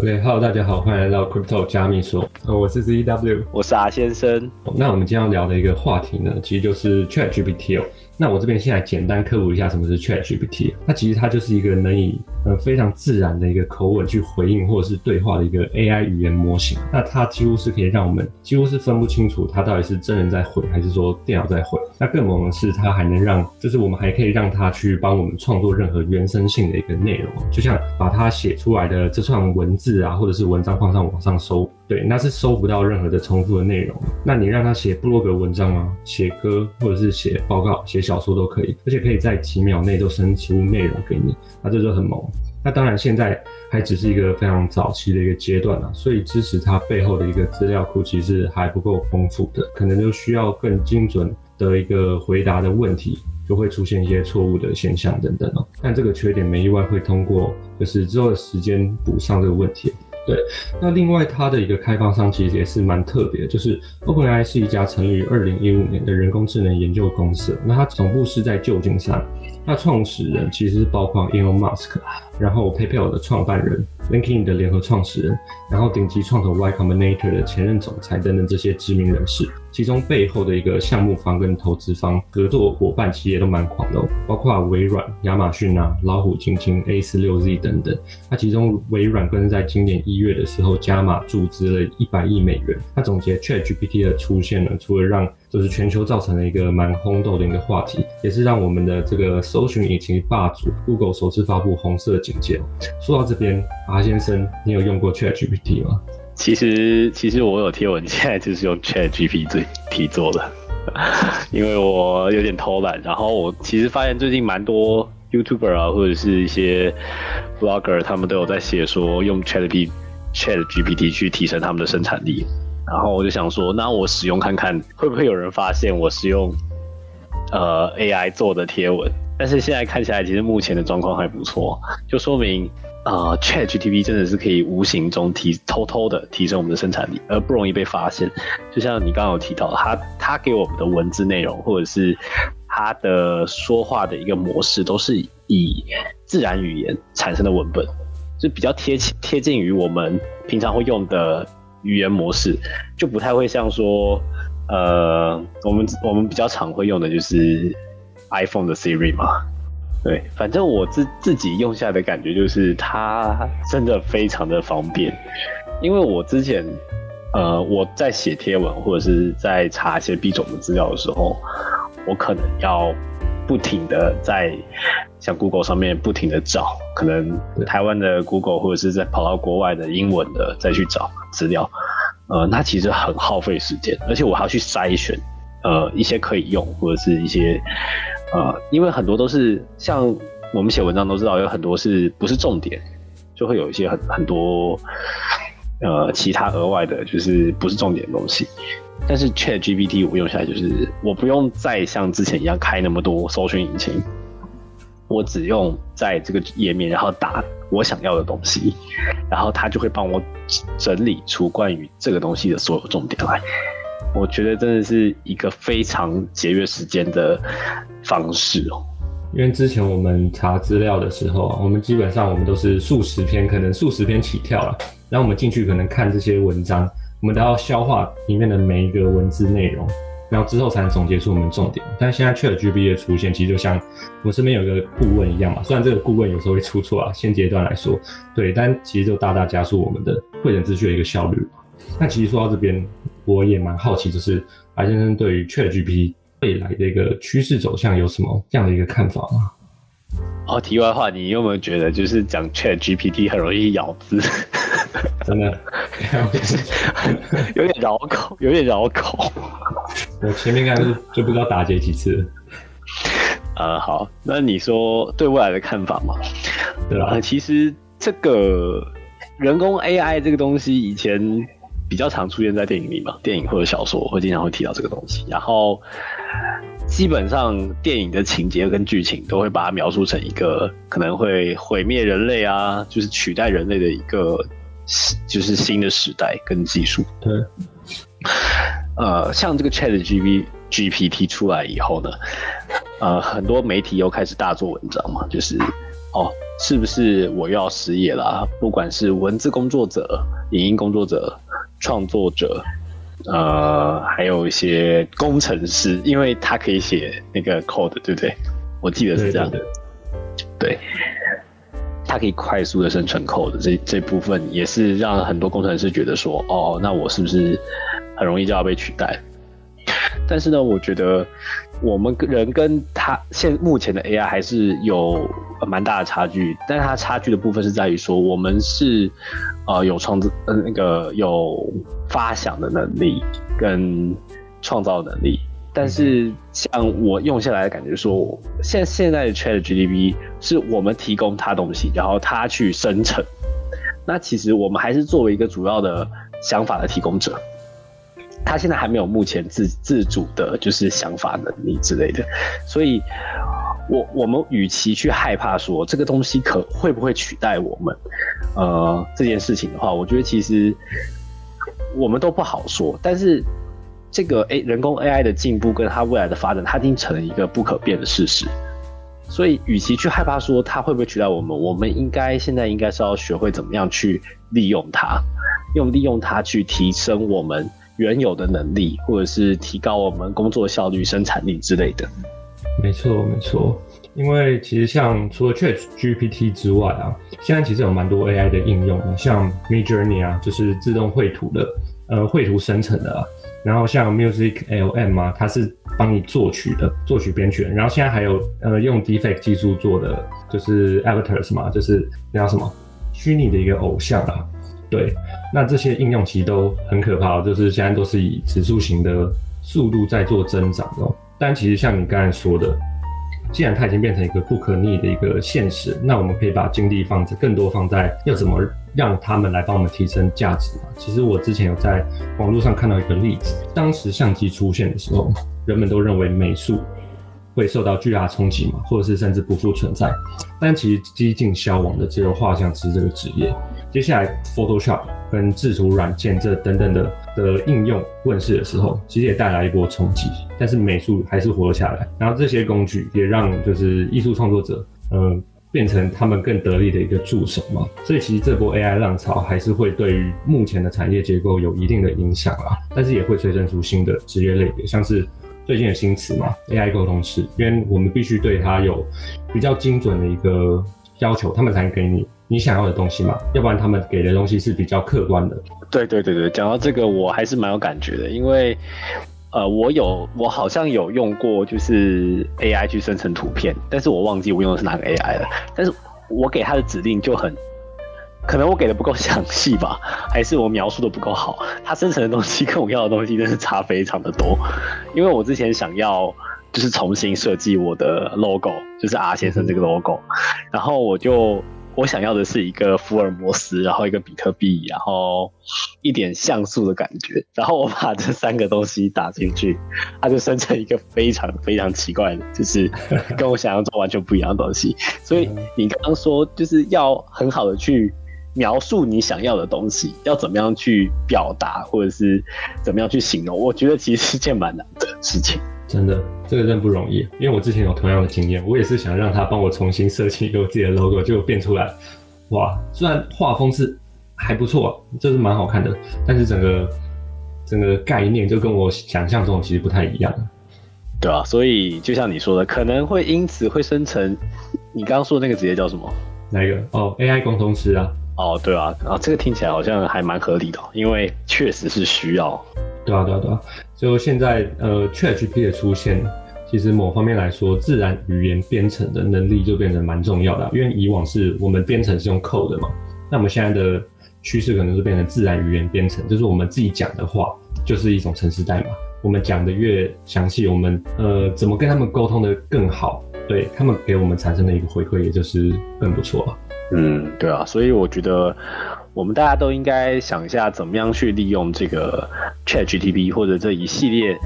OK，Hello，大家好，欢迎来到 Crypto 加密所。呃，我是 ZW，我是阿先生。那我们今天要聊的一个话题呢，其实就是 ChatGPT 哦。那我这边先来简单科普一下什么是 ChatGPT。那其实它就是一个能以非常自然的一个口吻去回应或者是对话的一个 AI 语言模型。那它几乎是可以让我们几乎是分不清楚它到底是真人在回还是说电脑在回。那更猛的是，它还能让就是我们还可以让它去帮我们创作任何原生性的一个内容，就像把它写出来的这串文字啊，或者是文章放上网上搜，对，那是搜不到任何的重复的内容。那你让它写布洛格文章啊，写歌或者是写报告、写。小说都可以，而且可以在几秒内就生出内容给你，那这就很猛。那当然现在还只是一个非常早期的一个阶段啊，所以支持它背后的一个资料库其实还不够丰富的，可能就需要更精准的一个回答的问题，就会出现一些错误的现象等等哦。但这个缺点没意外会通过就是之后的时间补上这个问题。对，那另外它的一个开发商其实也是蛮特别，就是 OpenAI 是一家成立于二零一五年的人工智能研究公司，那它总部是在旧金山，那创始人其实是包括 Elon Musk，然后 PayPal 的创办人。LinkedIn 的联合创始人，然后顶级创投 Y Combinator 的前任总裁等等这些知名人士，其中背后的一个项目方跟投资方合作伙伴企业都蛮狂的，包括微软、亚马逊啊、老虎基金、A 四六 Z 等等。那其中微软更是在今年一月的时候加码注资了一百亿美元。那总结 ChatGPT 的出现呢，除了让就是全球造成了一个蛮轰动的一个话题，也是让我们的这个搜寻引擎霸主 Google 首次发布红色警戒。说到这边，阿先生，你有用过 ChatGPT 吗？其实，其实我有贴文，现在就是用 ChatGPT 做的，因为我有点偷懒。然后我其实发现最近蛮多 YouTuber 啊，或者是一些 Blogger，他们都有在写说用 ChatGPT ChatGPT 去提升他们的生产力。然后我就想说，那我使用看看会不会有人发现我使用呃 AI 做的贴文。但是现在看起来，其实目前的状况还不错，就说明啊 ChatGPT 真的是可以无形中提偷偷的提升我们的生产力，而不容易被发现。就像你刚刚有提到，他他给我们的文字内容，或者是他的说话的一个模式，都是以自然语言产生的文本，就比较贴切贴近于我们平常会用的。语言模式就不太会像说，呃，我们我们比较常会用的就是 iPhone 的 Siri 嘛，对，反正我自自己用下的感觉就是它真的非常的方便，因为我之前，呃，我在写贴文或者是在查一些 B 种的资料的时候，我可能要。不停的在像 Google 上面不停的找，可能台湾的 Google 或者是在跑到国外的英文的再去找资料，呃，那其实很耗费时间，而且我还要去筛选，呃，一些可以用或者是一些，呃，因为很多都是像我们写文章都知道，有很多是不是重点，就会有一些很很多，呃，其他额外的，就是不是重点的东西。但是 Chat GPT 我用下来就是我不用再像之前一样开那么多搜寻引擎，我只用在这个页面，然后打我想要的东西，然后它就会帮我整理出关于这个东西的所有重点来。我觉得真的是一个非常节约时间的方式哦。因为之前我们查资料的时候啊，我们基本上我们都是数十篇，可能数十篇起跳了，然后我们进去可能看这些文章。我们都要消化里面的每一个文字内容，然后之后才能总结出我们重点。但现在 ChatGPT 的出现，其实就像我们身边有一个顾问一样嘛。虽然这个顾问有时候会出错啊，现阶段来说，对，但其实就大大加速我们的会诊资讯的一个效率。那其实说到这边，我也蛮好奇，就是白先生对于 ChatGPT 未来的一个趋势走向有什么这样的一个看法吗？哦，题外话，你有没有觉得就是讲 Chat GPT 很容易咬字？真的，有点绕口，有点绕口。我前面看是就不知道打结几次。呃，好，那你说对未来的看法嘛？对吧？其实这个人工 AI 这个东西以前比较常出现在电影里嘛，电影或者小说会经常会提到这个东西，然后。基本上电影的情节跟剧情都会把它描述成一个可能会毁灭人类啊，就是取代人类的一个，就是新的时代跟技术。对。呃，像这个 Chat G P G P T 出来以后呢，呃，很多媒体又开始大做文章嘛，就是哦，是不是我又要失业了？不管是文字工作者、影音工作者、创作者，呃，还有一些工程师，因为他可以写那个 code，对不对？我记得是这样的，对。他可以快速的生成 code，这这部分也是让很多工程师觉得说，哦，那我是不是很容易就要被取代？但是呢，我觉得我们人跟他现目前的 AI 还是有蛮大的差距，但它差距的部分是在于说，我们是呃有创造呃那个有发想的能力跟创造能力。但是像我用下来的感觉，说现现在的 Chat GPT 是我们提供它东西，然后它去生成。那其实我们还是作为一个主要的想法的提供者，他现在还没有目前自自主的，就是想法能力之类的。所以，我我们与其去害怕说这个东西可会不会取代我们，呃，这件事情的话，我觉得其实我们都不好说。但是。这个 A 人工 AI 的进步跟它未来的发展，它已经成了一个不可变的事实。所以，与其去害怕说它会不会取代我们，我们应该现在应该是要学会怎么样去利用它，用利用它去提升我们原有的能力，或者是提高我们工作效率、生产力之类的。没错，没错。因为其实像除了 Chat GPT 之外啊，现在其实有蛮多 AI 的应用的，像 Mid Journey 啊，就是自动绘图的，呃，绘图生成的。啊然后像 Music LM 啊，它是帮你作曲的，作曲编曲。然后现在还有呃用 Defect 技术做的，就是 Avatars 嘛，就是那叫什么虚拟的一个偶像啊。对，那这些应用其实都很可怕，就是现在都是以指数型的速度在做增长哦。但其实像你刚才说的。既然它已经变成一个不可逆的一个现实，那我们可以把精力放在更多放在要怎么让他们来帮我们提升价值嘛？其实我之前有在网络上看到一个例子，当时相机出现的时候，人们都认为美术会受到巨大冲击嘛，或者是甚至不复存在。但其实几近消亡的只有画像师这个职业。接下来 Photoshop 跟制图软件这等等的的应用问世的时候，其实也带来一波冲击，但是美术还是活了下来。然后这些工具也让就是艺术创作者，嗯，变成他们更得力的一个助手嘛。所以其实这波 AI 浪潮还是会对于目前的产业结构有一定的影响啊，但是也会催生出新的职业类别，像是最近的新词嘛，AI 沟通师，因为我们必须对它有比较精准的一个要求，他们才能给你。你想要的东西嘛，要不然他们给的东西是比较客观的。对对对对，讲到这个我还是蛮有感觉的，因为呃，我有我好像有用过就是 AI 去生成图片，但是我忘记我用的是哪个 AI 了。但是我给他的指令就很，可能我给的不够详细吧，还是我描述的不够好，它生成的东西跟我要的东西真是差非常的多。因为我之前想要就是重新设计我的 logo，就是 R 先生这个 logo，然后我就。我想要的是一个福尔摩斯，然后一个比特币，然后一点像素的感觉，然后我把这三个东西打进去，它就生成一个非常非常奇怪的，就是 跟我想象中完全不一样的东西。所以你刚刚说就是要很好的去描述你想要的东西，要怎么样去表达，或者是怎么样去形容，我觉得其实是件蛮难的事情。真的，这个真不容易，因为我之前有同样的经验，我也是想让他帮我重新设计一个我自己的 logo，就变出来，哇，虽然画风是还不错，就是蛮好看的，但是整个整个概念就跟我想象中其实不太一样，对啊，所以就像你说的，可能会因此会生成你刚刚说的那个职业叫什么？哪一个？哦，AI 工程师啊。哦，对啊，啊，这个听起来好像还蛮合理的，因为确实是需要。对啊，对啊，对啊。就现在，呃，ChatGPT 的出现，其实某方面来说，自然语言编程的能力就变得蛮重要的。因为以往是我们编程是用 code 的嘛，那我们现在的趋势可能是变成自然语言编程，就是我们自己讲的话就是一种程式代码。我们讲的越详细，我们呃怎么跟他们沟通的更好，对他们给我们产生的一个回馈，也就是更不错。嗯，对啊，所以我觉得。我们大家都应该想一下，怎么样去利用这个 Chat GPT 或者这一系列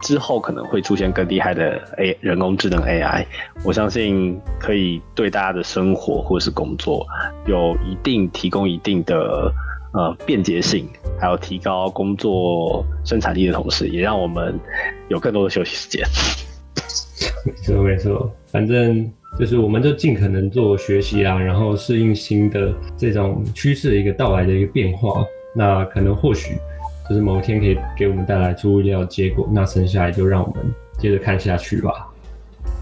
之后可能会出现更厉害的 A 人工智能 AI，我相信可以对大家的生活或是工作有一定提供一定的呃便捷性，还有提高工作生产力的同时，也让我们有更多的休息时间。没错没错，反正就是我们就尽可能做学习啊，然后适应新的这种趋势的一个到来的一个变化。那可能或许就是某一天可以给我们带来出乎意料的结果。那剩下来就让我们接着看下去吧。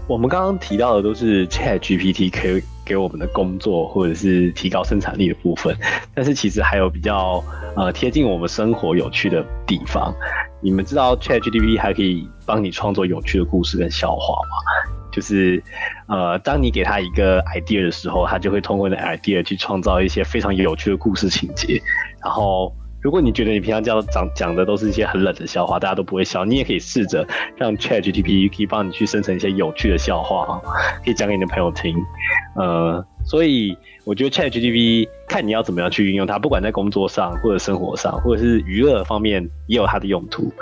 我们刚刚提到的都是 Chat GPT 可以给我们的工作或者是提高生产力的部分，但是其实还有比较呃贴近我们生活有趣的地方。你们知道 Chat GPT 还可以帮你创作有趣的故事跟笑话吗？就是呃，当你给他一个 idea 的时候，他就会通过那 idea 去创造一些非常有趣的故事情节，然后。如果你觉得你平常这样讲讲的都是一些很冷的笑话，大家都不会笑，你也可以试着让 ChatGPT 可以帮你去生成一些有趣的笑话，可以讲给你的朋友听。呃，所以我觉得 ChatGPT 看你要怎么样去运用它，不管在工作上或者生活上，或者是娱乐方面也有它的用途。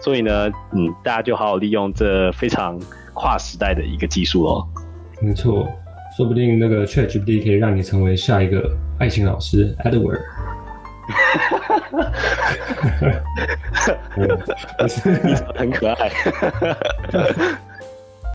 所以呢，嗯，大家就好好利用这非常跨时代的一个技术哦。没错，说不定那个 ChatGPT 可以让你成为下一个爱情老师 Edward。很可爱。